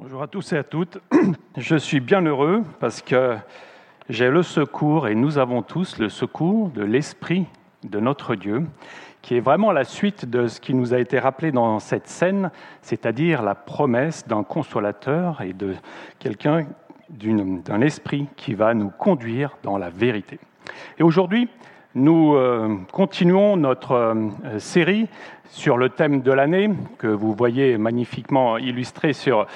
Bonjour à tous et à toutes. Je suis bien heureux parce que j'ai le secours et nous avons tous le secours de l'Esprit de notre Dieu, qui est vraiment la suite de ce qui nous a été rappelé dans cette scène, c'est-à-dire la promesse d'un consolateur et de quelqu'un d'un esprit qui va nous conduire dans la vérité. Et aujourd'hui, nous euh, continuons notre euh, série sur le thème de l'année que vous voyez magnifiquement illustré sur,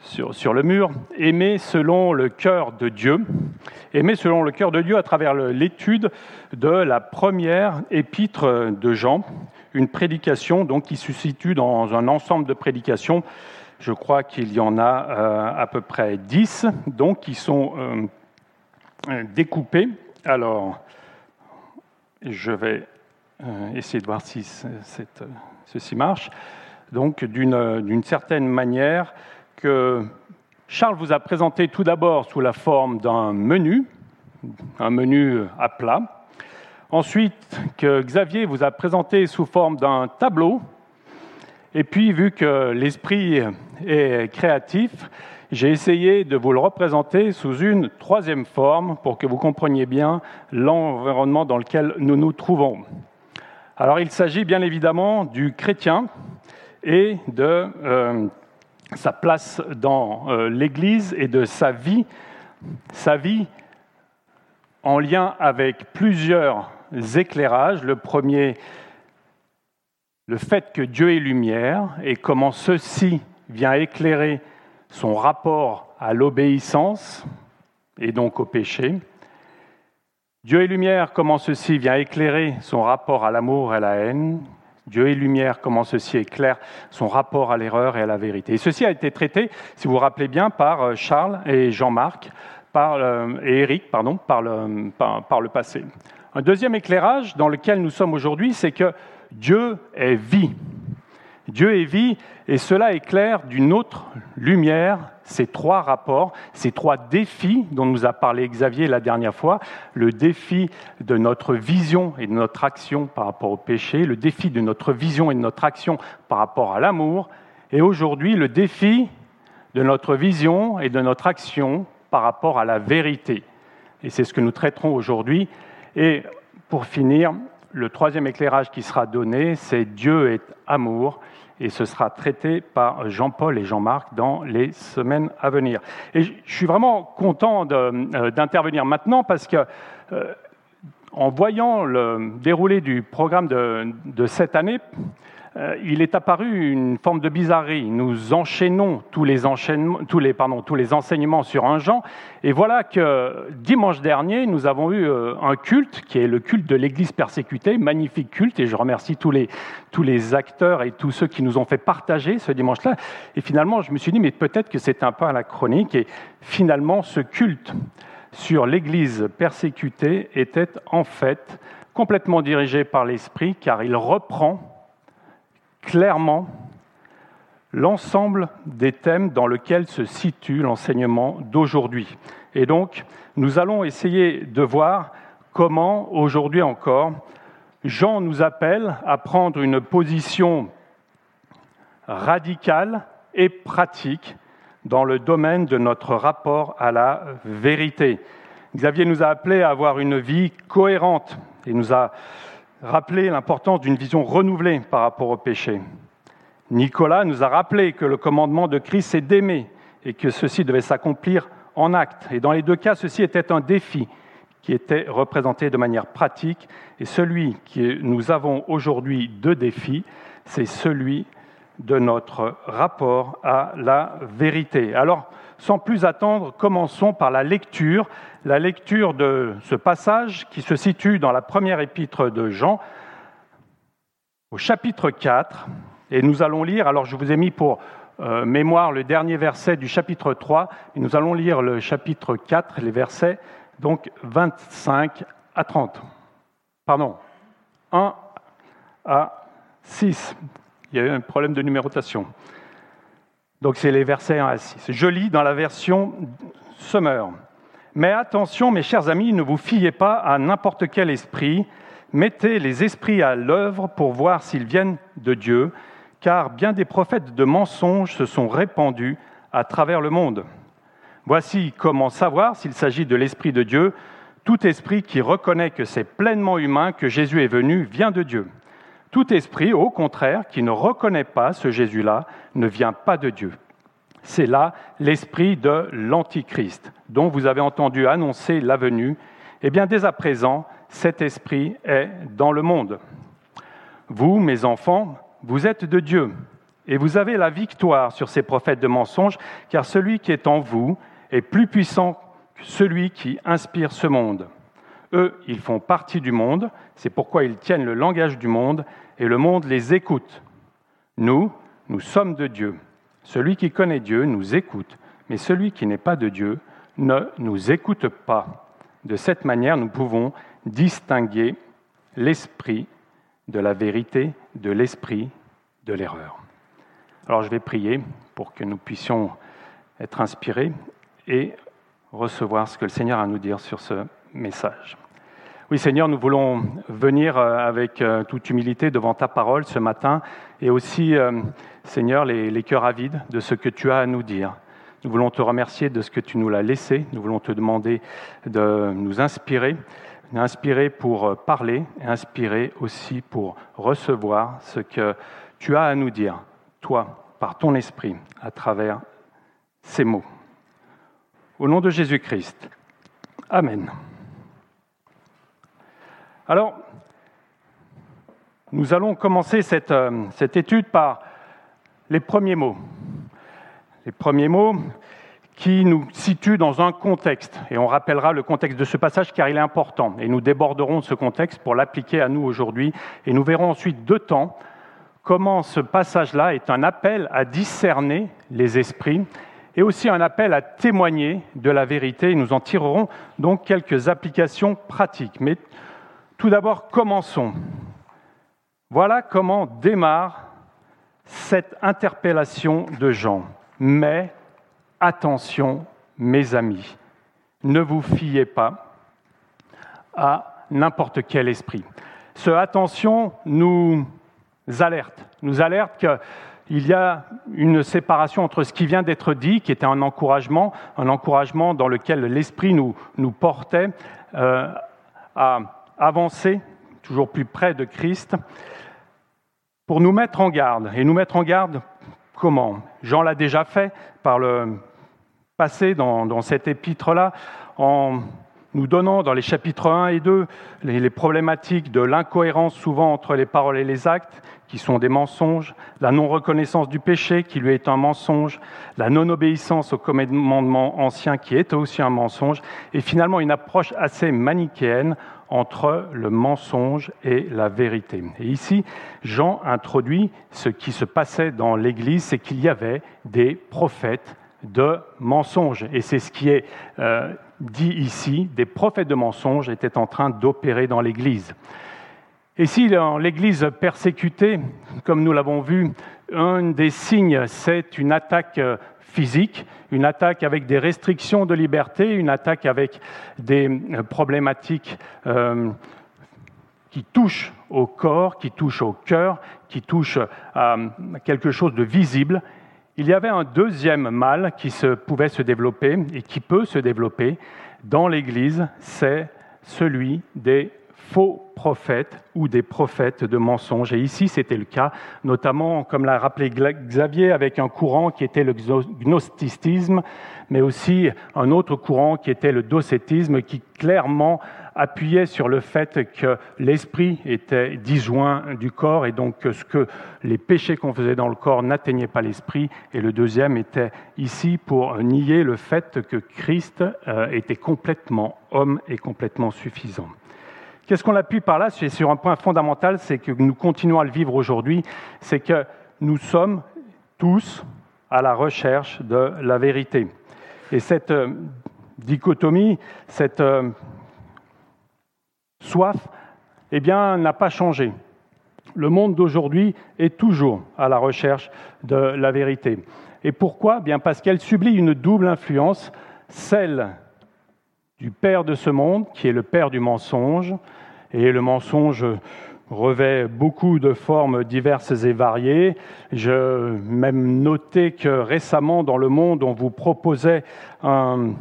sur, le mur, Aimer selon le cœur de Dieu. Aimer selon le cœur de Dieu à travers l'étude de la première épître de Jean, une prédication donc, qui se situe dans un ensemble de prédications. Je crois qu'il y en a euh, à peu près dix, donc qui sont découpées. Alors, je vais euh, essayer de voir si cette, ceci marche. Donc, d'une certaine manière, que Charles vous a présenté tout d'abord sous la forme d'un menu, un menu à plat. Ensuite, que Xavier vous a présenté sous forme d'un tableau. Et puis, vu que l'esprit est créatif, j'ai essayé de vous le représenter sous une troisième forme pour que vous compreniez bien l'environnement dans lequel nous nous trouvons. Alors il s'agit bien évidemment du chrétien et de euh, sa place dans euh, l'Église et de sa vie, sa vie en lien avec plusieurs éclairages. Le premier, le fait que Dieu est lumière et comment ceci vient éclairer son rapport à l'obéissance et donc au péché. Dieu est lumière, comment ceci vient éclairer son rapport à l'amour et à la haine? Dieu est lumière, comment ceci éclaire son rapport à l'erreur et à la vérité? Et ceci a été traité, si vous vous rappelez bien, par euh, Charles et Jean-Marc et Éric pardon, par, par le passé. Un deuxième éclairage dans lequel nous sommes aujourd'hui, c'est que Dieu est vie. Dieu est vie, et cela éclaire d'une autre lumière ces trois rapports, ces trois défis dont nous a parlé Xavier la dernière fois, le défi de notre vision et de notre action par rapport au péché, le défi de notre vision et de notre action par rapport à l'amour, et aujourd'hui le défi de notre vision et de notre action par rapport à la vérité. Et c'est ce que nous traiterons aujourd'hui. Et pour finir, le troisième éclairage qui sera donné, c'est Dieu est amour et ce sera traité par Jean-Paul et Jean-Marc dans les semaines à venir. Et je suis vraiment content euh, d'intervenir maintenant parce que euh, en voyant le déroulé du programme de, cette année, il est apparu une forme de bizarrerie. Nous enchaînons tous les enseignements sur un Jean, et voilà que dimanche dernier, nous avons eu euh, un culte qui est le culte de l'Église persécutée, magnifique culte, et je remercie tous les, tous les acteurs et tous ceux qui nous ont fait partager ce dimanche-là. Et finalement, je me suis dit, mais peut-être que c'est un peu anachronique, et finalement, ce culte sur l'Église persécutée était en fait complètement dirigé par l'Esprit, car il reprend clairement l'ensemble des thèmes dans lesquels se situe l'enseignement d'aujourd'hui. Et donc, nous allons essayer de voir comment, aujourd'hui encore, Jean nous appelle à prendre une position radicale et pratique dans le domaine de notre rapport à la vérité. Xavier nous a appelés à avoir une vie cohérente et nous a rappelé l'importance d'une vision renouvelée par rapport au péché. Nicolas nous a rappelé que le commandement de Christ est d'aimer et que ceci devait s'accomplir en acte. Et dans les deux cas, ceci était un défi qui était représenté de manière pratique. Et celui que nous avons aujourd'hui deux défis, c'est celui de notre rapport à la vérité. Alors, sans plus attendre, commençons par la lecture, la lecture de ce passage qui se situe dans la première épître de Jean, au chapitre 4, et nous allons lire, alors je vous ai mis pour euh, mémoire le dernier verset du chapitre 3, et nous allons lire le chapitre 4, les versets donc 25 à 30. Pardon, 1 à 6. Il y a eu un problème de numérotation. Donc c'est les versets 1 à 6. Je lis dans la version Summer. Mais attention, mes chers amis, ne vous fiez pas à n'importe quel esprit. Mettez les esprits à l'œuvre pour voir s'ils viennent de Dieu, car bien des prophètes de mensonges se sont répandus à travers le monde. Voici comment savoir s'il s'agit de l'Esprit de Dieu. Tout esprit qui reconnaît que c'est pleinement humain que Jésus est venu vient de Dieu. Tout esprit, au contraire, qui ne reconnaît pas ce Jésus-là, ne vient pas de Dieu. C'est là l'esprit de l'Antichrist, dont vous avez entendu annoncer la venue. Eh bien, dès à présent, cet esprit est dans le monde. Vous, mes enfants, vous êtes de Dieu, et vous avez la victoire sur ces prophètes de mensonges, car celui qui est en vous est plus puissant que celui qui inspire ce monde. Eux, ils font partie du monde, c'est pourquoi ils tiennent le langage du monde, et le monde les écoute. Nous, nous sommes de Dieu. Celui qui connaît Dieu nous écoute, mais celui qui n'est pas de Dieu ne nous écoute pas. De cette manière, nous pouvons distinguer l'esprit de la vérité, de l'esprit de l'erreur. Alors je vais prier pour que nous puissions être inspirés et recevoir ce que le Seigneur a à nous dire sur ce message. Oui Seigneur, nous voulons venir euh, avec euh, toute humilité devant ta parole ce matin et aussi, euh, Seigneur, les, les cœurs avides de ce que tu as à nous dire. Nous voulons te remercier de ce que tu nous l'as laissé. Nous voulons te demander de nous inspirer, inspirer pour parler et inspirer aussi pour recevoir ce que tu as à nous dire, toi, par ton esprit, à travers ces mots. Au nom de Jésus-Christ. Amen. Alors, nous allons commencer cette, euh, cette, étude par les premiers mots. Les premiers mots qui nous situent dans un contexte. Et on rappellera le contexte de ce passage car il est important. Et nous déborderons de ce contexte pour l'appliquer à nous aujourd'hui. Et nous verrons ensuite deux temps comment ce passage-là est un appel à discerner les esprits et aussi un appel à témoigner de la vérité. Et nous en tirerons donc quelques applications pratiques. Mais tout d'abord, commençons. Voilà comment démarre cette interpellation de Jean. Mais attention, mes amis, ne vous fiez pas à n'importe quel esprit. Ce attention nous alerte, nous alerte qu'il y a une séparation entre ce qui vient d'être dit, qui était un encouragement, un encouragement dans lequel l'esprit nous, portait euh, à avancer toujours plus près de Christ pour nous mettre en garde. Et nous mettre en garde comment? Jean l'a déjà fait par le passé dans, dans cet épître-là, en nous donnant dans les chapitres 1 et 2 les, les problématiques de l'incohérence souvent entre les paroles et les actes, qui sont des mensonges, la non-reconnaissance du péché, qui lui est un mensonge, la non-obéissance au commandement ancien, qui est aussi un mensonge, et finalement une approche assez manichéenne entre le mensonge et la vérité. Et ici, Jean introduit ce qui se passait dans l'Église, c'est qu'il y avait des prophètes de mensonges. Et c'est ce qui est euh, dit ici, des prophètes de mensonges étaient en train d'opérer dans l'Église. Et si l'Église persécutée, comme nous l'avons vu, un des signes, c'est une attaque physique, une attaque avec des restrictions de liberté, une attaque avec des euh, problématiques euh, qui touchent au corps, qui touchent au cœur, qui touchent à quelque chose de visible. Il y avait un deuxième mal qui se, pouvait se développer et qui peut se développer dans l'Église, c'est celui des faux prophètes ou des prophètes de mensonges. Et ici, c'était le cas, notamment, comme l'a rappelé Xavier, avec un courant qui était le gnosticisme, mais aussi un autre courant qui était le docétisme, qui clairement appuyait sur le fait que l'esprit était disjoint du corps et donc que, ce que les péchés qu'on faisait dans le corps n'atteignaient pas l'esprit. Et le deuxième était ici pour nier le fait que Christ euh, était complètement homme et complètement suffisant. Qu'est-ce qu'on appuie par là? C'est sur un point fondamental, c'est que nous continuons à le vivre aujourd'hui, c'est que nous sommes tous à la recherche de la vérité. Et cette euh, dichotomie, cette euh, soif, eh bien, n'a pas changé. Le monde d'aujourd'hui est toujours à la recherche de la vérité. Et pourquoi? Bien parce qu'elle subit une double influence, celle du père de ce monde, qui est le père du mensonge, et le mensonge revêt beaucoup de formes diverses et variées. Je même noté que récemment dans le monde, on vous proposait un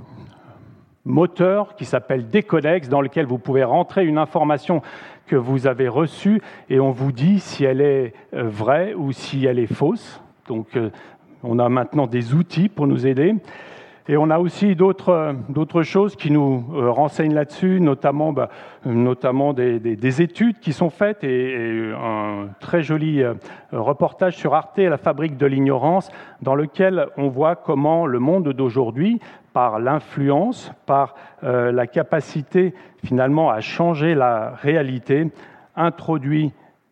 moteur qui s'appelle Decodex, dans lequel vous pouvez rentrer une information que vous avez reçue et on vous dit si elle est euh, vraie ou si elle est fausse. Donc euh, on a maintenant des outils pour nous aider. Et on a aussi d'autres choses qui nous euh, renseignent là-dessus, notamment, bah, des, des, des, études qui sont faites et, un très joli euh, reportage sur Arte, la fabrique de l'ignorance, dans lequel on voit comment le monde d'aujourd'hui, par l'influence, par euh, la capacité finalement à changer la réalité, introduit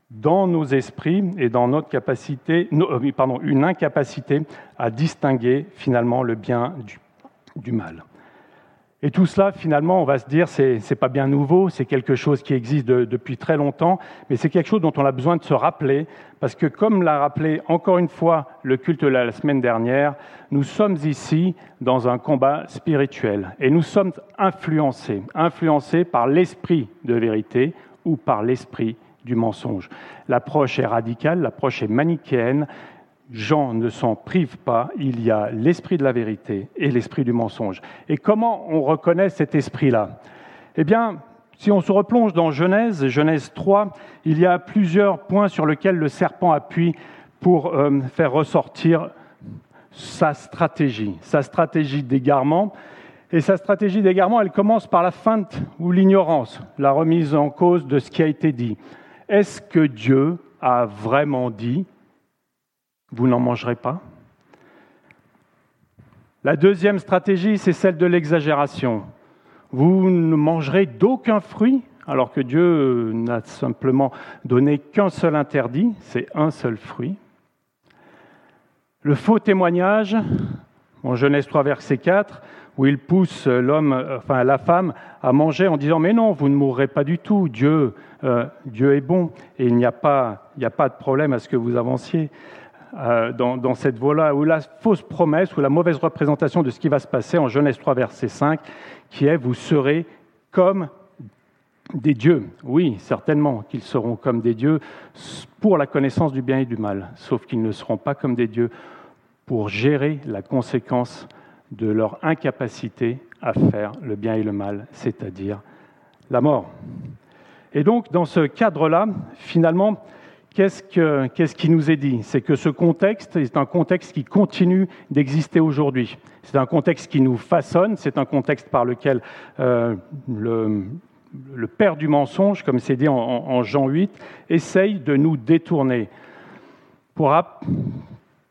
dans nos esprits et dans notre capacité, euh, pardon, une incapacité à distinguer finalement le bien du du mal. Et tout cela, finalement, on va se dire, c'est n'est pas bien nouveau, c'est quelque chose qui existe depuis très longtemps, mais c'est quelque chose dont on a besoin de se rappeler, parce que comme l'a rappelé encore une fois le culte de la semaine dernière, nous sommes ici dans un combat spirituel, et nous sommes influencés, influencés par l'esprit de vérité ou par l'esprit du mensonge. L'approche est radicale, l'approche est manichéenne, Jean ne s'en prive pas, il y a l'esprit de la vérité et l'esprit du mensonge. Et comment on reconnaît cet esprit-là? Eh bien, si on se replonge dans Genèse, Genèse 3, il y a plusieurs points sur lesquels le serpent appuie pour euh, faire ressortir sa stratégie, sa stratégie d'égarement. Et sa stratégie d'égarement, elle commence par la feinte ou l'ignorance, la remise en cause de ce qui a été dit. Est-ce que Dieu a vraiment dit vous n'en mangerez pas. La deuxième stratégie, c'est celle de l'exagération. Vous ne mangerez d'aucun fruit, alors que Dieu n'a simplement donné qu'un seul interdit, c'est un seul fruit. Le faux témoignage, en Genèse 3, verset 4, où il pousse l'homme, enfin la femme, à manger en disant Mais non, vous ne mourrez pas du tout, Dieu, euh, Dieu est bon, et il n'y a, il n'y a pas de problème à ce que vous avanciez. Euh, dans, cette voie-là, ou la fausse promesse, ou la mauvaise représentation de ce qui va se passer en Genèse 3, verset 5, qui est Vous serez comme des dieux. Oui, certainement qu'ils seront comme des dieux pour la connaissance du bien et du mal, sauf qu'ils ne seront pas comme des dieux pour gérer la conséquence de leur incapacité à faire le bien et le mal, c'est-à-dire la mort. Et donc, dans ce cadre-là, finalement, Qu'est-ce, qui nous est dit? C'est que ce contexte est un contexte qui continue d'exister aujourd'hui. C'est un contexte qui nous façonne, c'est un contexte par lequel euh, le, père du mensonge, comme c'est dit en, Jean 8, essaye de nous détourner pour,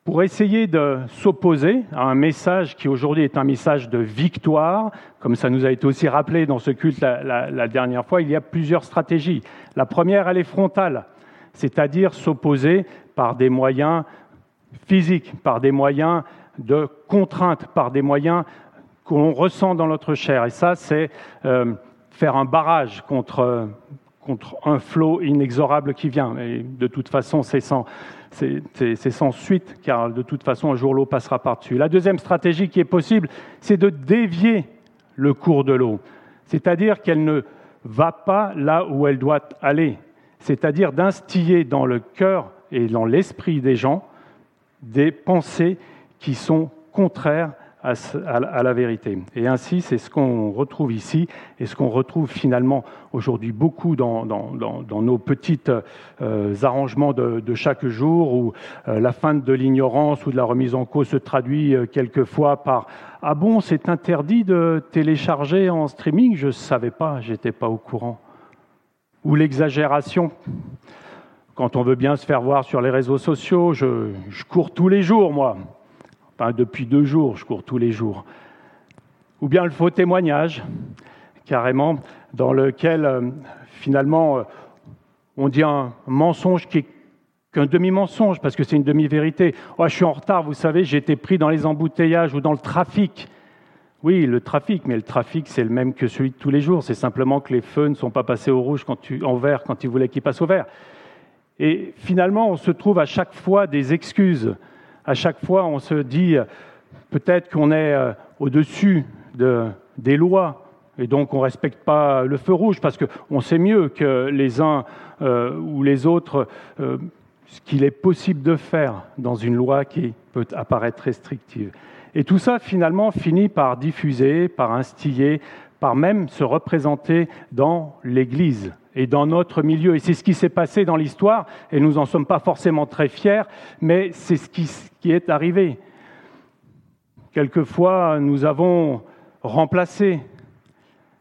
pour essayer de s'opposer à un message qui aujourd'hui est un message de victoire, comme ça nous a été aussi rappelé dans ce culte la dernière fois, il y a plusieurs stratégies. La première, elle est frontale c'est-à-dire s'opposer par des moyens physiques, par des moyens de contrainte, par des moyens qu'on ressent dans notre chair. Et ça, c'est euh, faire un barrage contre, un flot inexorable qui vient. Et de toute façon, c'est sans, sans suite, car de toute façon, un jour, l'eau passera par-dessus. La deuxième stratégie qui est possible, c'est de dévier le cours de l'eau, c'est-à-dire qu'elle ne va pas là où elle doit aller c'est-à-dire d'instiller dans le cœur et dans l'esprit des gens des pensées qui sont contraires à, la vérité. Et ainsi, c'est ce qu'on retrouve ici et ce qu'on retrouve finalement aujourd'hui beaucoup dans, nos petits euh, arrangements de, chaque jour où euh, la fin de l'ignorance ou de la remise en cause se traduit euh, quelquefois par Ah bon, c'est interdit de télécharger en streaming? Je ne savais pas, j'étais pas au courant ou l'exagération. Quand on veut bien se faire voir sur les réseaux sociaux, je, cours tous les jours, moi. Enfin, depuis deux jours, je cours tous les jours. Ou bien le faux témoignage, carrément, dans lequel, euh, finalement, euh, on dit un mensonge qui est qu'un demi-mensonge, parce que c'est une demi-vérité. Oh, je suis en retard, vous savez, j'ai été pris dans les embouteillages ou dans le trafic. Oui, le trafic, mais le trafic, c'est le même que celui de tous les jours. C'est simplement que les feux ne sont pas passés au rouge quand en vert quand ils voulaient qu'ils passent au vert. Et finalement, on se trouve à chaque fois des excuses. À chaque fois, on se dit peut-être qu'on est euh, au-dessus de, des lois Et donc on ne respecte pas le feu rouge parce qu'on sait mieux que les uns euh, ou les autres euh, ce qu'il est possible de faire dans une loi qui peut apparaître restrictive. Et tout ça finalement finit par diffuser, par instiller, par même se représenter dans l'Église et dans notre milieu. Et c'est ce qui s'est passé dans l'histoire, et nous n'en sommes pas forcément très fiers, mais c'est ce qui, qui est arrivé. Quelquefois, nous avons remplacé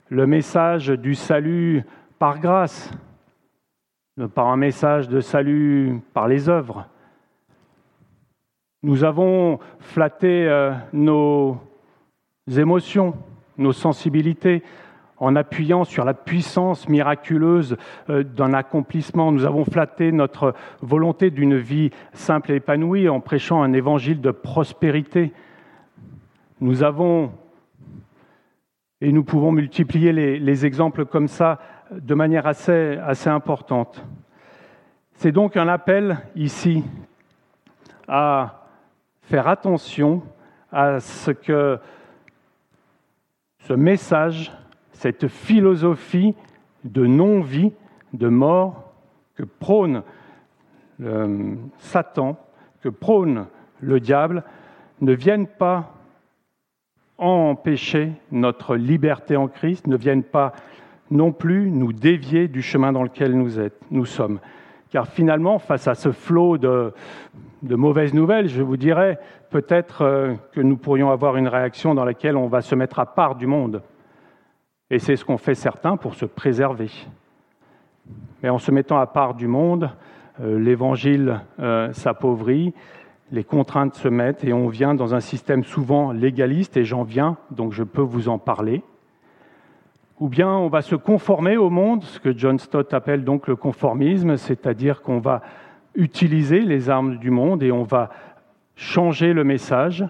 le message du salut par grâce par un message de salut par les œuvres. Nous avons flatté euh, nos émotions, nos sensibilités, en appuyant sur la puissance miraculeuse euh, d'un accomplissement. Nous avons flatté notre volonté d'une vie simple et épanouie en prêchant un évangile de prospérité. Nous avons, et nous pouvons multiplier les, exemples comme ça de manière assez, assez importante. C'est donc un appel ici à faire attention à ce que ce message, cette philosophie de non-vie, de mort que prône Satan, que prône le diable, ne vienne pas empêcher notre liberté en Christ, ne viennent pas non plus nous dévier du chemin dans lequel nous sommes. Car finalement, face à ce flot de, mauvaises nouvelles, je vous dirais peut-être euh, que nous pourrions avoir une réaction dans laquelle on va se mettre à part du monde. Et c'est ce qu'ont fait certains pour se préserver. Mais en se mettant à part du monde, euh, l'évangile euh, s'appauvrit, les contraintes se mettent et on vient dans un système souvent légaliste, et j'en viens, donc je peux vous en parler. Ou bien on va se conformer au monde, ce que John Stott appelle donc le conformisme, c'est-à-dire qu'on va utiliser les armes du monde et on va changer le message,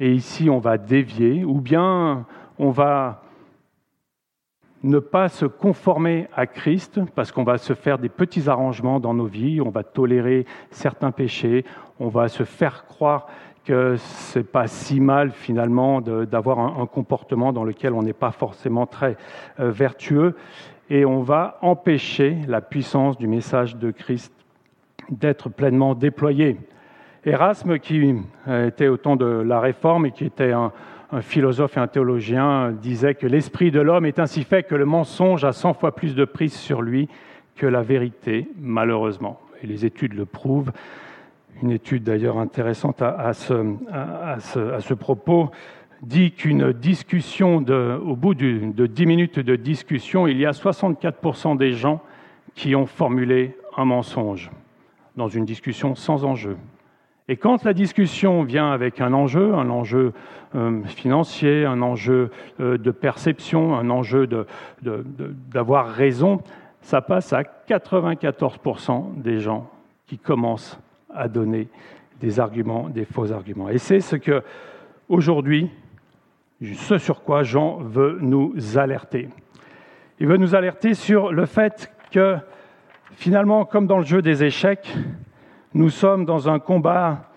et ici on va dévier, ou bien on va ne pas se conformer à Christ parce qu'on va se faire des petits arrangements dans nos vies, on va tolérer certains péchés, on va se faire croire que c'est pas si mal finalement d'avoir un, comportement dans lequel on n'est pas forcément très euh, vertueux et on va empêcher la puissance du message de Christ d'être pleinement déployé. Erasme, qui euh, était au temps de la Réforme et qui était un, un philosophe et un théologien, disait que l'esprit de l'homme est ainsi fait que le mensonge a cent fois plus de prise sur lui que la vérité, malheureusement. Et les études le prouvent. Une étude d'ailleurs intéressante à, ce, propos dit qu'une discussion, au bout de 10 minutes de discussion, il y a 64% des gens qui ont formulé un mensonge dans une discussion sans enjeu. Et quand la discussion vient avec un enjeu, un enjeu euh, financier, un enjeu euh, de perception, un enjeu d'avoir raison, ça passe à 94% des gens qui commencent à donner des arguments, des faux arguments. Et c'est ce que, aujourd'hui, ce sur quoi Jean veut nous alerter. Il veut nous alerter sur le fait que, finalement, comme dans le jeu des échecs, nous sommes dans un combat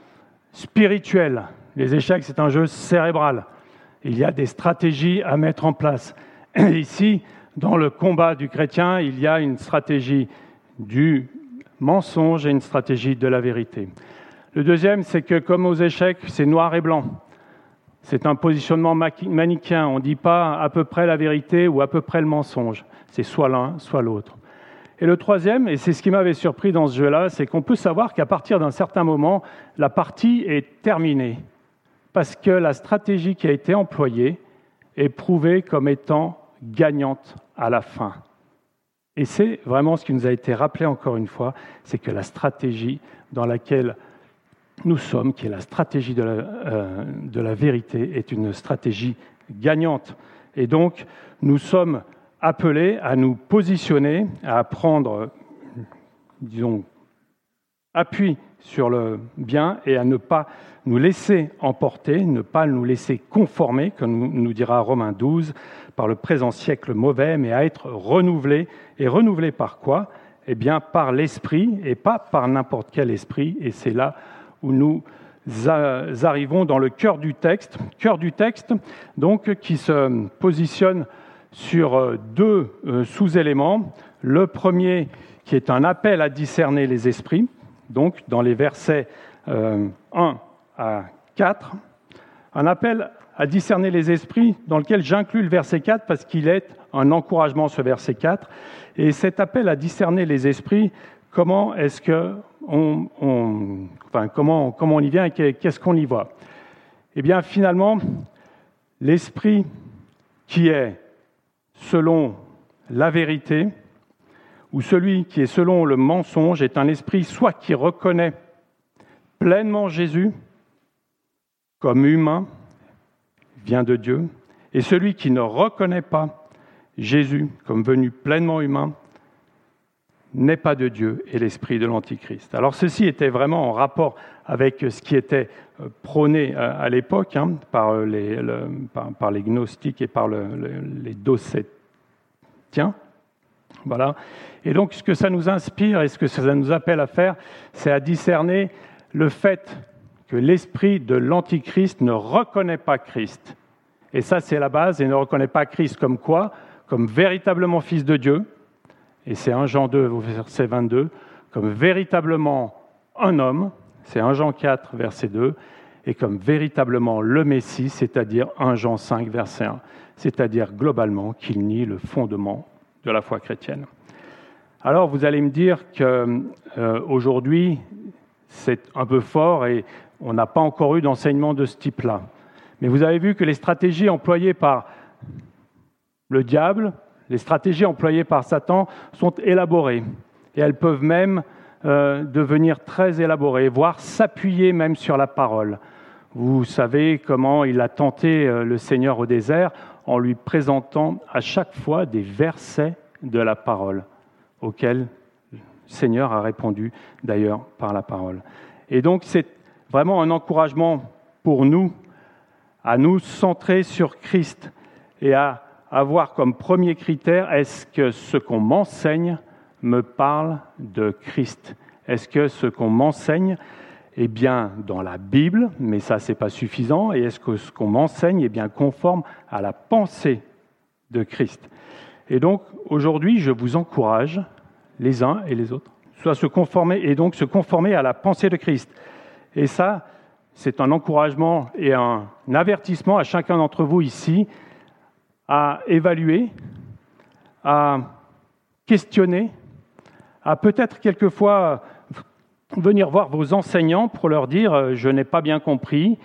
spirituel. Les échecs, c'est un jeu cérébral. Il y a des stratégies à mettre en place. ici, dans le combat du chrétien, il y a une stratégie du mensonge et une stratégie de la vérité. Le deuxième, c'est que comme aux échecs, c'est noir et blanc. C'est un positionnement manichéen. On ne dit pas à peu près la vérité ou à peu près le mensonge. C'est soit l'un, soit l'autre. Et le troisième, et c'est ce qui m'avait surpris dans ce jeu-là, c'est qu'on peut savoir qu'à partir d'un certain moment, la partie est terminée. Parce que la stratégie qui a été employée est prouvée comme étant gagnante à la fin. Et c'est vraiment ce qui nous a été rappelé encore une fois, c'est que la stratégie dans laquelle nous sommes, qui est la stratégie de la, euh, vérité, est une stratégie gagnante. Et donc, nous sommes appelés à nous positionner, à prendre, disons, appui sur le bien et à ne pas nous laisser emporter, ne pas nous laisser conformer, comme nous dira Romains 12, par le présent siècle mauvais, mais à être renouvelé. Et renouvelé par quoi? Eh bien, par l'esprit et pas par n'importe quel esprit. Et c'est là où nous arrivons dans le cœur du texte, cœur du texte, donc qui se positionne sur euh, deux euh, sous-éléments. Le premier qui est un appel à discerner les esprits, donc dans les versets 1 à 4, un appel à discerner les esprits dans lequel j'inclus le verset 4 parce qu'il est un encouragement, ce verset 4. Et cet appel à discerner les esprits, comment est-ce que on, enfin, comment, comment on y vient et qu'est-ce qu'on y voit? Eh bien, finalement, l'esprit qui est selon la vérité, ou celui qui est selon le mensonge, est un esprit soit qui reconnaît pleinement Jésus comme humain, vient de Dieu, et celui qui ne reconnaît pas Jésus comme venu pleinement humain n'est pas de Dieu et l'esprit de l'Antichrist. Alors ceci était vraiment en rapport avec ce qui était euh, prôné euh, à l'époque hein, par, les, par, les gnostiques et par les docétiens. Voilà. Et donc ce que ça nous inspire et ce que ça nous appelle à faire, c'est à discerner le fait que l'esprit de l'Antichrist ne reconnaît pas Christ. Et ça, c'est la base, et ne reconnaît pas Christ comme quoi? Comme véritablement fils de Dieu, et c'est 1 Jean 2, verset 22, comme véritablement un homme, c'est 1 Jean 4, verset 2, et comme véritablement le Messie, c'est-à-dire 1 Jean 5, verset 1, c'est-à-dire globalement qu'il nie le fondement de la foi chrétienne. Alors vous allez me dire qu'aujourd'hui, euh, c'est un peu fort et on n'a pas encore eu d'enseignement de ce type-là. Mais vous avez vu que les stratégies employées par le diable, les stratégies employées par Satan sont élaborées. Et elles peuvent même euh, devenir très élaborées, voire s'appuyer même sur la parole. Vous savez comment il a tenté euh, le Seigneur au désert en lui présentant à chaque fois des versets de la parole, auxquels le Seigneur a répondu d'ailleurs par la parole. Et donc c'est vraiment un encouragement pour nous à nous centrer sur Christ et à avoir comme premier critère, est-ce que ce qu'on m'enseigne me parle de Christ? Est-ce que ce qu'on m'enseigne est bien dans la Bible, mais ça, c'est pas suffisant, et est-ce que ce qu'on m'enseigne est bien conforme à la pensée de Christ? Et donc, aujourd'hui, je vous encourage, les uns et les autres, soit se conformer, et donc se conformer à la pensée de Christ. Et ça, c'est un encouragement et un avertissement à chacun d'entre vous ici à évaluer, à questionner, à peut-être quelquefois venir voir vos enseignants pour leur dire euh, je n'ai pas bien compris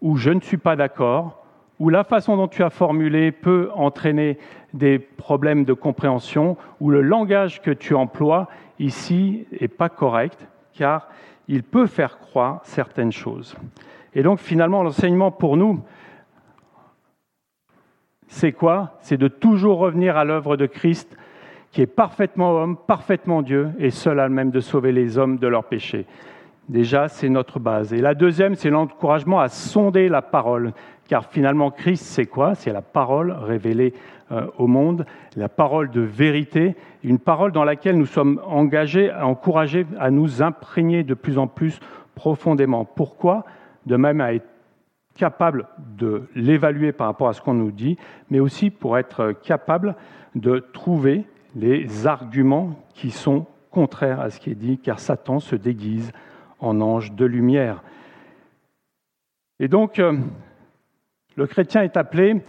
ou je ne suis pas d'accord ou la façon dont tu as formulé peut entraîner des problèmes de compréhension ou le langage que tu emploies ici n'est pas correct car il peut faire croire certaines choses. Et donc finalement, l'enseignement pour nous, c'est quoi? C'est de toujours revenir à l'œuvre de Christ, qui est parfaitement homme, parfaitement Dieu, et seul à même de sauver les hommes de leurs péchés. Déjà, c'est notre base. Et la deuxième, c'est l'encouragement à sonder la parole, car finalement, Christ, c'est quoi? C'est la parole révélée euh, au monde, la parole de vérité, une parole dans laquelle nous sommes engagés, encouragés à nous imprégner de plus en plus profondément. Pourquoi? De même à être capable de l'évaluer par rapport à ce qu'on nous dit, mais aussi pour être capable de trouver les arguments qui sont contraires à ce qui est dit, car Satan se déguise en ange de lumière. Et donc, euh, le chrétien est appelé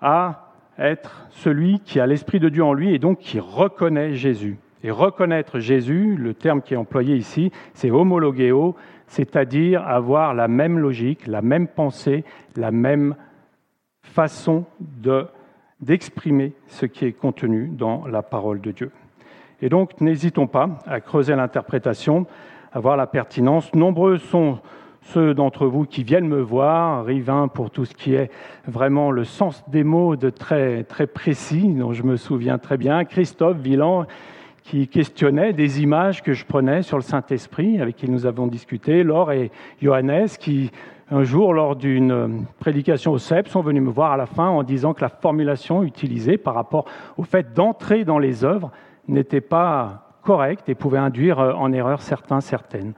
à être celui qui a l'Esprit de Dieu en lui et donc qui reconnaît Jésus. Et reconnaître Jésus, le terme qui est employé ici, c'est homologéo, c'est-à-dire avoir la même logique, la même pensée, la même façon d'exprimer ce qui est contenu dans la parole de Dieu. Et donc, n'hésitons pas à creuser l'interprétation, à voir la pertinence. Nombreux sont ceux d'entre vous qui viennent me voir, Rivin pour tout ce qui est vraiment le sens des mots de très, très précis, dont je me souviens très bien, Christophe Villan qui questionnait des images que je prenais sur le Saint-Esprit, avec qui nous avons discuté, Laure et Johannes, qui un jour, lors d'une prédication au CEP, sont venus me voir à la fin en disant que la formulation utilisée par rapport au fait d'entrer dans les œuvres n'était pas correcte et pouvait induire en erreur certains, certaines.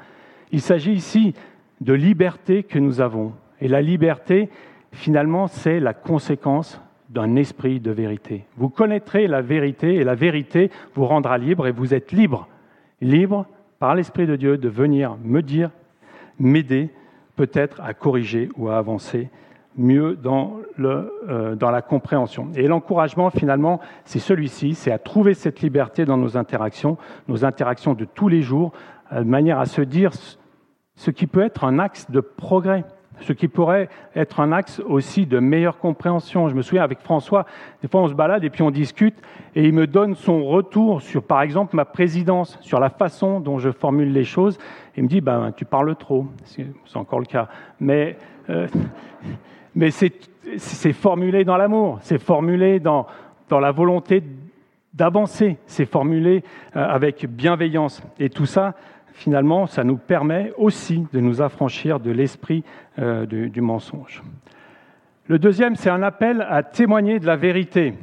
Il s'agit ici de liberté que nous avons. Et la liberté, finalement, c'est la conséquence d'un esprit de vérité. Vous connaîtrez la vérité et la vérité vous rendra libre et vous êtes libre, libre par l'Esprit de Dieu de venir me dire, m'aider peut-être à corriger ou à avancer mieux dans, euh, dans la compréhension. Et l'encouragement, finalement, c'est celui-ci, c'est à trouver cette liberté dans nos interactions, nos interactions de tous les jours, euh, de manière à se dire ce qui peut être un axe de progrès ce qui pourrait être un axe aussi de meilleure compréhension. Je me souviens avec François, des fois on se balade et puis on discute et il me donne son retour sur, par exemple, ma présidence, sur la façon dont je formule les choses. Il me dit, ben, tu parles trop, c'est encore le cas. Mais, euh, mais c'est formulé dans l'amour, c'est formulé dans, dans la volonté d'avancer, c'est formulé euh, avec bienveillance. Et tout ça, finalement, ça nous permet aussi de nous affranchir de l'esprit euh, du, mensonge. Le deuxième, c'est un appel à témoigner de la vérité,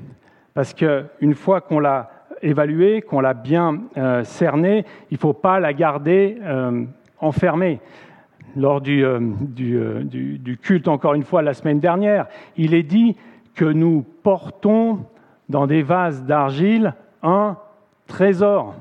parce qu'une fois qu'on l'a évaluée, qu'on l'a bien euh, cernée, il ne faut pas la garder euh, enfermée. Lors du, du, culte, encore une fois, la semaine dernière, il est dit que nous portons dans des vases d'argile un trésor.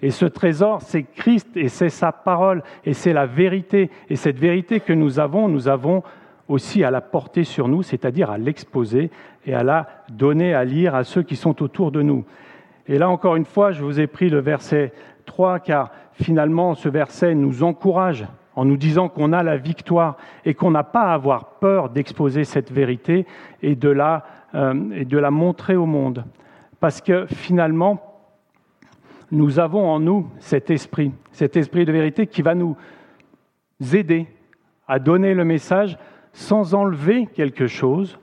Et ce trésor, c'est Christ et c'est sa parole et c'est la vérité. Et cette vérité que nous avons, nous avons aussi à la porter sur nous, c'est-à-dire à, l'exposer et à la donner à lire à ceux qui sont autour de nous. Et là, encore une fois, je vous ai pris le verset 3, car finalement, ce verset nous encourage en nous disant qu'on a la victoire et qu'on n'a pas à avoir peur d'exposer cette vérité et de la, euh, et de la montrer au monde. Parce que finalement, nous avons en nous cet esprit, cet esprit de vérité qui va nous aider à donner le message sans enlever quelque chose,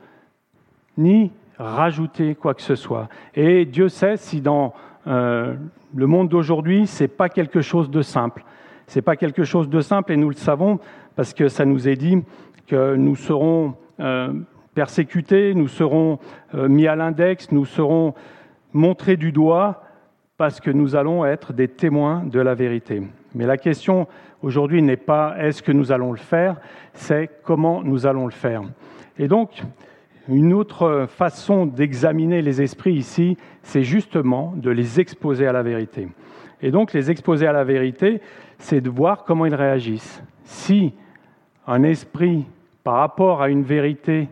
ni rajouter quoi que ce soit. Et Dieu sait si dans euh, le monde d'aujourd'hui, ce n'est pas quelque chose de simple. Ce n'est pas quelque chose de simple et nous le savons parce que ça nous est dit que nous serons euh, persécutés, nous serons euh, mis à l'index, nous serons montrés du doigt parce que nous allons être des témoins de la vérité. Mais la question aujourd'hui n'est pas est-ce que nous allons le faire, c'est comment nous allons le faire. Et donc, une autre façon d'examiner les esprits ici, c'est justement de les exposer à la vérité. Et donc, les exposer à la vérité, c'est de voir comment ils réagissent. Si un esprit, par rapport à une vérité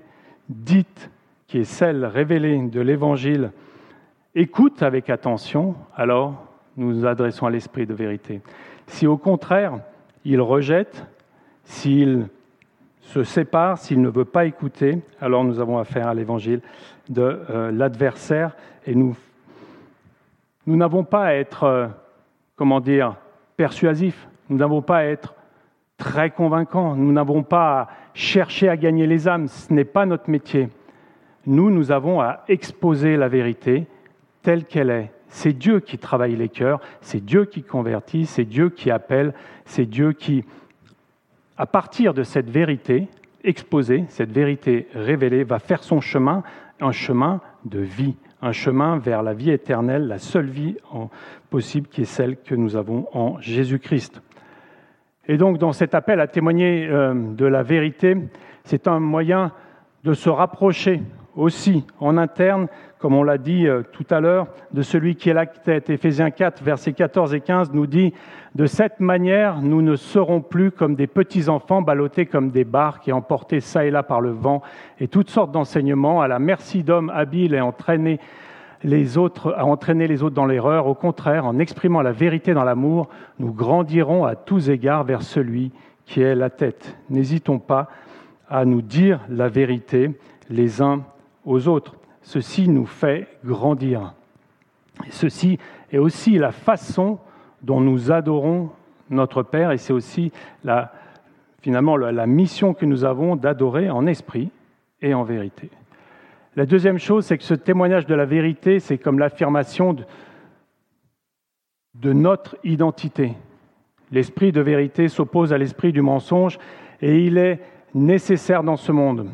dite, qui est celle révélée de l'Évangile, écoute avec attention, alors nous nous adressons à l'esprit de vérité. Si au contraire, il rejette, s'il se sépare, s'il ne veut pas écouter, alors nous avons affaire à l'évangile de euh, l'adversaire et nous nous n'avons pas à être, euh, comment dire, persuasifs, nous n'avons pas à être très convaincants, nous n'avons pas à chercher à gagner les âmes, ce n'est pas notre métier. Nous, nous avons à exposer la vérité telle qu'elle est. C'est Dieu qui travaille les cœurs, c'est Dieu qui convertit, c'est Dieu qui appelle, c'est Dieu qui, à partir de cette vérité exposée, cette vérité révélée, va faire son chemin, un chemin de vie, un chemin vers la vie éternelle, la seule vie possible qui est celle que nous avons en Jésus-Christ. Et donc, dans cet appel à témoigner euh, de la vérité, c'est un moyen de se rapprocher aussi en interne comme on l'a dit euh, tout à l'heure, de celui qui est la tête. Éphésiens 4, versets 14 et 15 nous dit, De cette manière, nous ne serons plus comme des petits-enfants ballottés comme des barques et emportés çà et là par le vent et toutes sortes d'enseignements à la merci d'hommes habiles et entraînés les autres, à entraîner les autres dans l'erreur. Au contraire, en exprimant la vérité dans l'amour, nous grandirons à tous égards vers celui qui est la tête. N'hésitons pas à nous dire la vérité les uns aux autres ceci nous fait grandir. ceci est aussi la façon dont nous adorons notre Père et c'est aussi la, finalement la, mission que nous avons d'adorer en esprit et en vérité. La deuxième chose, c'est que ce témoignage de la vérité, c'est comme l'affirmation de, de notre identité. L'esprit de vérité s'oppose à l'esprit du mensonge et il est nécessaire dans ce monde.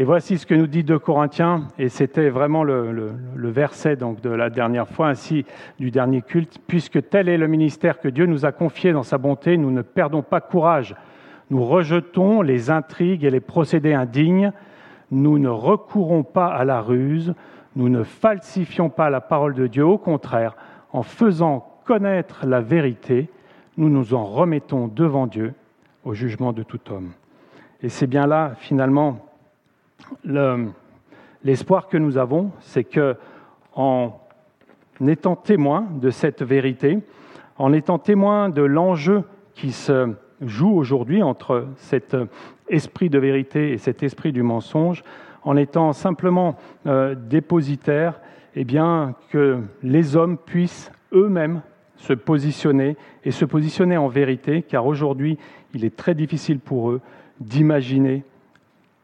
Et voici ce que nous dit 2 Corinthiens, et c'était vraiment le, verset donc, de la dernière fois, ainsi du dernier culte. Puisque tel est le ministère que Dieu nous a confié dans sa bonté, nous ne perdons pas courage. Nous rejetons les intrigues et les procédés indignes. nous ne recourons pas à la ruse, nous ne falsifions pas la parole de Dieu, au contraire, en faisant connaître la vérité, nous nous en remettons devant Dieu au jugement de tout homme. Et c'est bien là, finalement, l'espoir que nous avons, c'est que en étant témoin de cette vérité, en étant témoin de l'enjeu qui se joue aujourd'hui entre cet esprit de vérité et cet esprit du mensonge, en étant simplement euh, dépositaire, eh bien, que les hommes puissent eux-mêmes se positionner et se positionner en vérité, car aujourd'hui, il est très difficile pour eux d'imaginer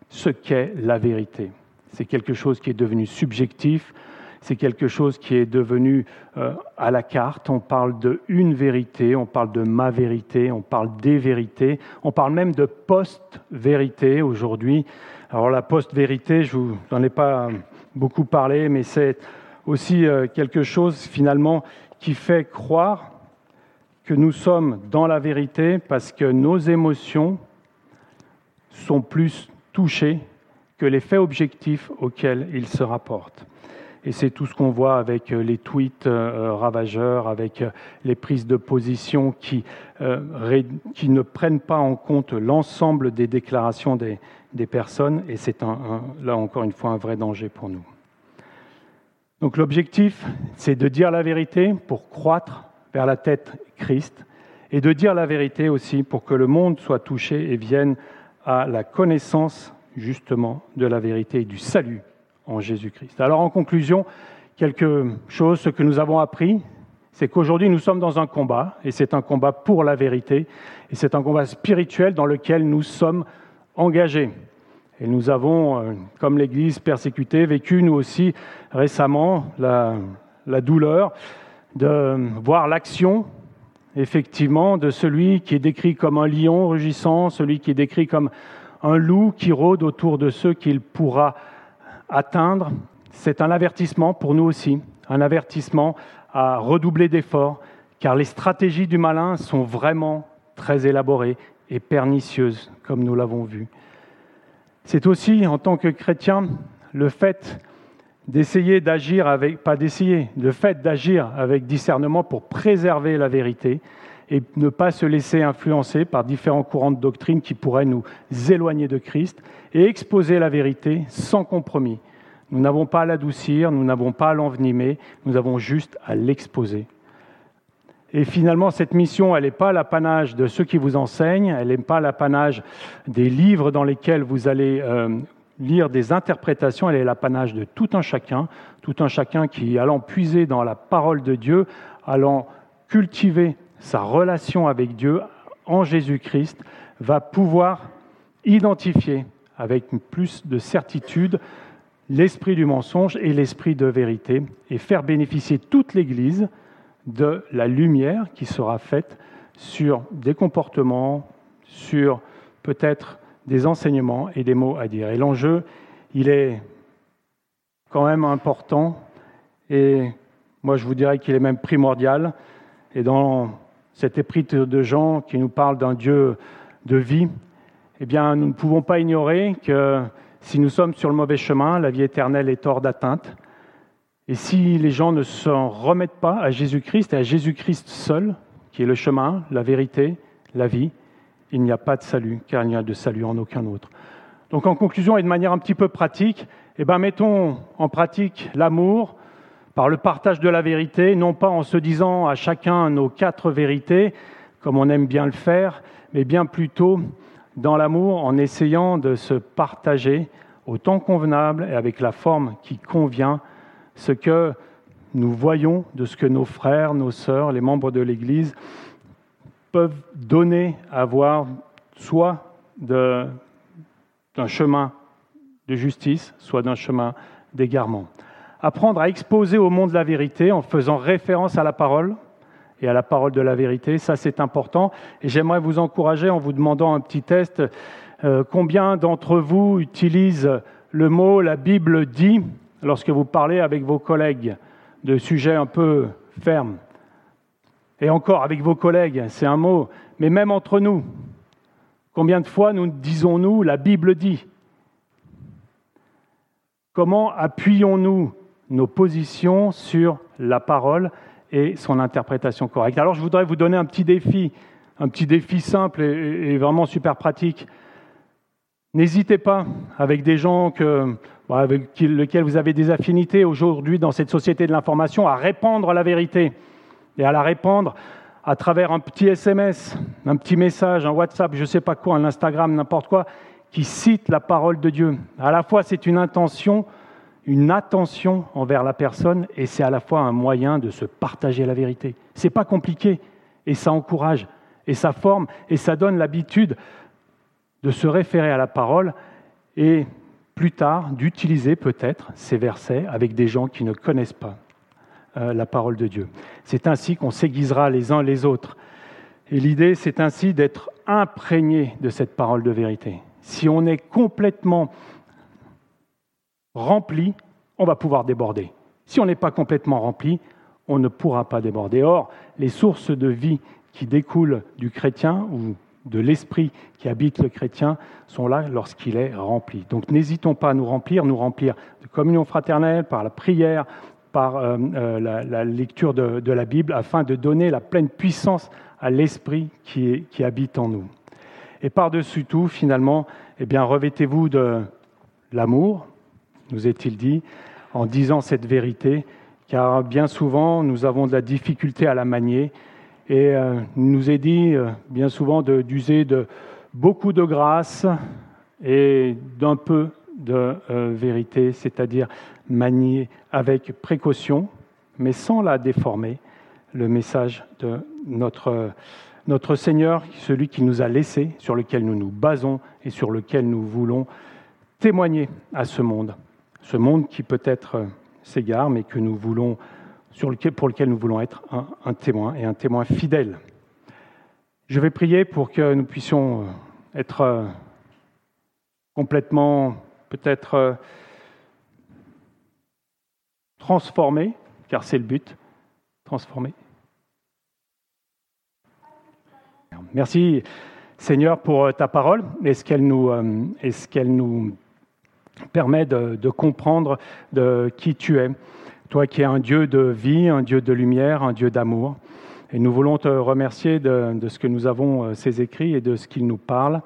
ce qu'est la vérité. C'est quelque chose qui est devenu subjectif, c'est quelque chose qui est devenu euh, à la carte. On parle de une vérité, on parle de ma vérité, on parle des vérités, on parle même de post-vérité aujourd'hui. Alors la post-vérité, je vous ai pas beaucoup parlé, mais c'est aussi euh, quelque chose finalement qui fait croire que nous sommes dans la vérité parce que nos émotions sont plus touchées que les faits objectifs auxquels ils se rapportent. Et c'est tout ce qu'on voit avec euh, les tweets euh, ravageurs, avec euh, les prises de position qui, ne prennent pas en compte l'ensemble des déclarations des personnes. Et c'est là encore une fois un vrai danger pour nous. Donc l'objectif, c'est de dire la vérité pour croître vers la tête Christ et de dire la vérité aussi pour que le monde soit touché et vienne à la connaissance justement de la vérité et du salut en Jésus-Christ. Alors en conclusion, quelque chose, ce que nous avons appris, c'est qu'aujourd'hui nous sommes dans un combat, et c'est un combat pour la vérité, et c'est un combat spirituel dans lequel nous sommes engagés. Et nous avons, euh, comme l'Église persécutée, vécu nous aussi récemment la, la douleur de voir l'action, effectivement, de celui qui est décrit comme un lion rugissant, celui qui est décrit comme un loup qui rôde autour de ceux qu'il pourra atteindre, c'est un avertissement pour nous aussi, un avertissement à redoubler d'efforts, car les stratégies du malin sont vraiment très élaborées et pernicieuses, comme nous l'avons vu. C'est aussi, en tant que chrétien, le fait d'essayer d'agir avec, pas d'essayer, le fait d'agir avec discernement pour préserver la vérité et ne pas se laisser influencer par différents courants de doctrine qui pourraient nous éloigner de Christ et exposer la vérité sans compromis. Nous n'avons pas à l'adoucir, nous n'avons pas à l'envenimer, nous avons juste à l'exposer. Et finalement, cette mission, elle n'est pas l'apanage de ceux qui vous enseignent, elle n'est pas l'apanage des livres dans lesquels vous allez euh, lire des interprétations, elle est l'apanage de tout un chacun, tout un chacun qui, allant puiser dans la parole de Dieu, allant cultiver sa relation avec Dieu en Jésus-Christ, va pouvoir identifier avec plus de certitude l'esprit du mensonge et l'esprit de vérité et faire bénéficier toute l'Église de la lumière qui sera faite sur des comportements, sur peut-être des enseignements et des mots à dire. Et l'enjeu, il est quand même important et moi je vous dirais qu'il est même primordial. Et dans cet épître de Jean qui nous parle d'un Dieu de vie, eh bien, nous ne pouvons pas ignorer que si nous sommes sur le mauvais chemin, la vie éternelle est hors d'atteinte. Et si les gens ne s'en remettent pas à Jésus-Christ et à Jésus-Christ seul, qui est le chemin, la vérité, la vie, il n'y a pas de salut, car il n'y a de salut en aucun autre. Donc en conclusion et de manière un petit peu pratique, eh ben, mettons en pratique l'amour par le partage de la vérité, non pas en se disant à chacun nos quatre vérités, comme on aime bien le faire, mais bien plutôt dans l'amour en essayant de se partager au temps convenable et avec la forme qui convient ce que nous voyons de ce que nos frères, nos sœurs, les membres de l'Église peuvent donner à voir soit d'un chemin de justice, soit d'un chemin d'égarement. Apprendre à exposer au monde la vérité en faisant référence à la parole, et à la parole de la vérité. Ça, c'est important. Et j'aimerais vous encourager en vous demandant un petit test. Euh, combien d'entre vous utilisent le mot la Bible dit lorsque vous parlez avec vos collègues de sujets un peu fermes? Et encore, avec vos collègues, c'est un mot, mais même entre nous, combien de fois nous disons-nous la Bible dit Comment appuyons-nous nos positions sur la parole et son interprétation correcte? Alors je voudrais vous donner un petit défi, un petit défi simple et, vraiment super pratique. N'hésitez pas, avec des gens que, avec lesquels vous avez des affinités aujourd'hui dans cette société de l'information, à répandre la vérité et à la répandre à travers un petit SMS, un petit message, un WhatsApp, je ne sais pas quoi, un Instagram, n'importe quoi, qui cite la parole de Dieu. À la fois, c'est une intention, une attention envers la personne, et c'est à la fois un moyen de se partager la vérité. C'est pas compliqué, et ça encourage, et ça forme, et ça donne l'habitude de se référer à la parole et plus tard d'utiliser peut-être ces versets avec des gens qui ne connaissent pas la parole de Dieu. C'est ainsi qu'on s'aiguisera les uns les autres. Et l'idée, c'est ainsi d'être imprégné de cette parole de vérité. Si on est complètement rempli, on va pouvoir déborder. Si on n'est pas complètement rempli, on ne pourra pas déborder. Or, les sources de vie qui découlent du chrétien ou de l'esprit qui habite le chrétien sont là lorsqu'il est rempli. Donc n'hésitons pas à nous remplir, nous remplir de communion fraternelle, par la prière, par euh, euh, la, lecture de, la Bible, afin de donner la pleine puissance à l'esprit qui, habite en nous. Et par-dessus tout, finalement, eh bien, revêtez-vous de l'amour, nous est-il dit, en disant cette vérité, car bien souvent, nous avons de la difficulté à la manier et euh, nous est dit bien souvent d'user de, beaucoup de grâce et d'un peu de vérité, c'est-à-dire manier avec précaution, mais sans la déformer, le message de notre, notre Seigneur, celui qui nous a laissé, sur lequel nous nous basons et sur lequel nous voulons témoigner à ce monde. Ce monde qui peut-être s'égare, mais que nous voulons pour lequel nous voulons être un, témoin et un témoin fidèle. Je vais prier pour que nous puissions euh, être euh, complètement, peut-être, euh, transformés, car c'est le but, transformés. Merci Seigneur pour ta parole et ce qu'elle nous, ce qu'elle nous permet de, de comprendre de qui tu es. Toi qui es un Dieu de vie, un Dieu de lumière, un Dieu d'amour. Et nous voulons te remercier de, ce que nous avons euh, ces écrits et de ce qu'ils nous parlent.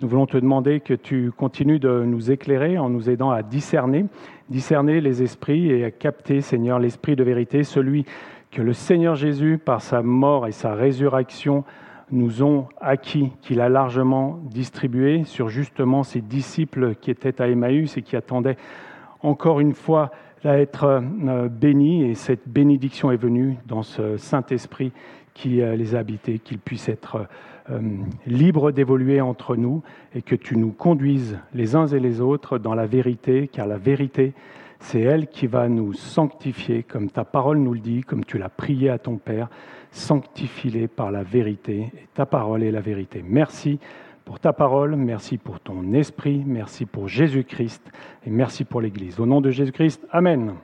Nous voulons te demander que tu continues de nous éclairer en nous aidant à discerner, discerner les esprits et à capter, Seigneur, l'esprit de vérité, celui que le Seigneur Jésus, par sa mort et sa résurrection, nous ont acquis, qu'il a largement distribué sur justement ces disciples qui étaient à Emmaüs et qui attendaient encore une fois à être euh, bénis et cette bénédiction est venue dans ce Saint-Esprit qui euh, les a habités, qu'ils puissent être euh, libres d'évoluer entre nous et que tu nous conduises les uns et les autres dans la vérité, car la vérité, c'est elle qui va nous sanctifier, comme ta parole nous le dit, comme tu l'as prié à ton Père, sanctifie-les par la vérité. Et ta parole est la vérité. Merci pour ta parole, merci pour ton esprit, merci pour Jésus-Christ et merci pour l'Église. Au nom de Jésus-Christ, Amen.